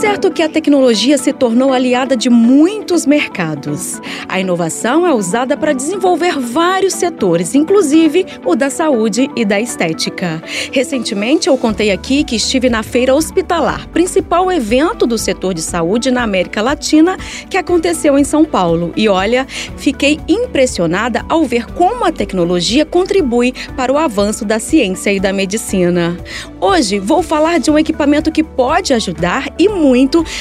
Certo que a tecnologia se tornou aliada de muitos mercados. A inovação é usada para desenvolver vários setores, inclusive o da saúde e da estética. Recentemente eu contei aqui que estive na Feira Hospitalar, principal evento do setor de saúde na América Latina, que aconteceu em São Paulo. E olha, fiquei impressionada ao ver como a tecnologia contribui para o avanço da ciência e da medicina. Hoje vou falar de um equipamento que pode ajudar e muito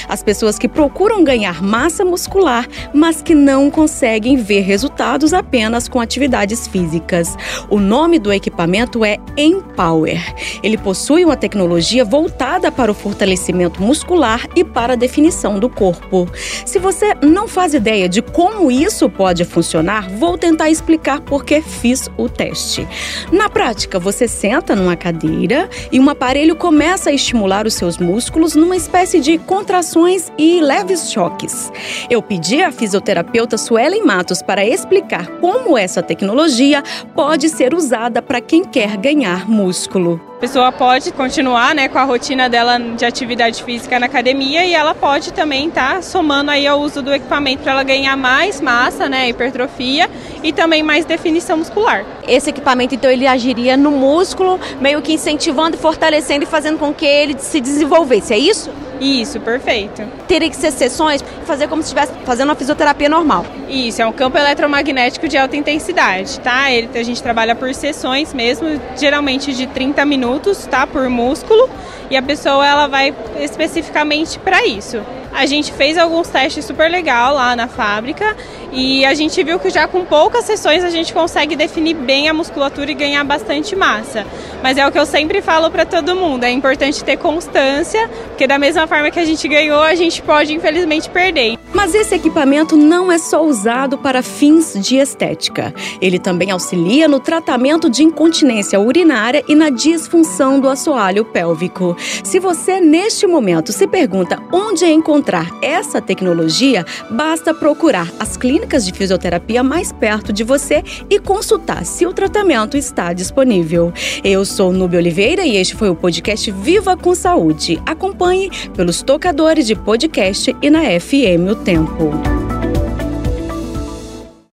as pessoas que procuram ganhar massa muscular, mas que não conseguem ver resultados apenas com atividades físicas. O nome do equipamento é Empower. Ele possui uma tecnologia voltada para o fortalecimento muscular e para a definição do corpo. Se você não faz ideia de como isso pode funcionar, vou tentar explicar porque fiz o teste. Na prática, você senta numa cadeira e um aparelho começa a estimular os seus músculos numa espécie de contrações e leves choques. Eu pedi à fisioterapeuta Suelen Matos para explicar como essa tecnologia pode ser usada para quem quer ganhar músculo. A pessoa pode continuar né, com a rotina dela de atividade física na academia e ela pode também estar tá somando aí ao uso do equipamento para ela ganhar mais massa, né, hipertrofia e também mais definição muscular. Esse equipamento então ele agiria no músculo, meio que incentivando, fortalecendo e fazendo com que ele se desenvolvesse, é isso? Isso, perfeito. Teria que ser sessões, fazer como se estivesse fazendo uma fisioterapia normal. Isso, é um campo eletromagnético de alta intensidade, tá? Ele, a gente trabalha por sessões mesmo, geralmente de 30 minutos, tá? Por músculo, e a pessoa ela vai especificamente para isso. A gente fez alguns testes super legal lá na fábrica e a gente viu que já com poucas sessões a gente consegue definir bem a musculatura e ganhar bastante massa. Mas é o que eu sempre falo para todo mundo, é importante ter constância, porque da mesma forma que a gente ganhou, a gente pode infelizmente perder. Mas esse equipamento não é só usado para fins de estética. Ele também auxilia no tratamento de incontinência urinária e na disfunção do assoalho pélvico. Se você neste momento se pergunta onde encontrar essa tecnologia, basta procurar as clínicas de fisioterapia mais perto de você e consultar se o tratamento está disponível. Eu sou Nube Oliveira e este foi o podcast Viva com Saúde. Acompanhe pelos tocadores de podcast e na FM O Tempo.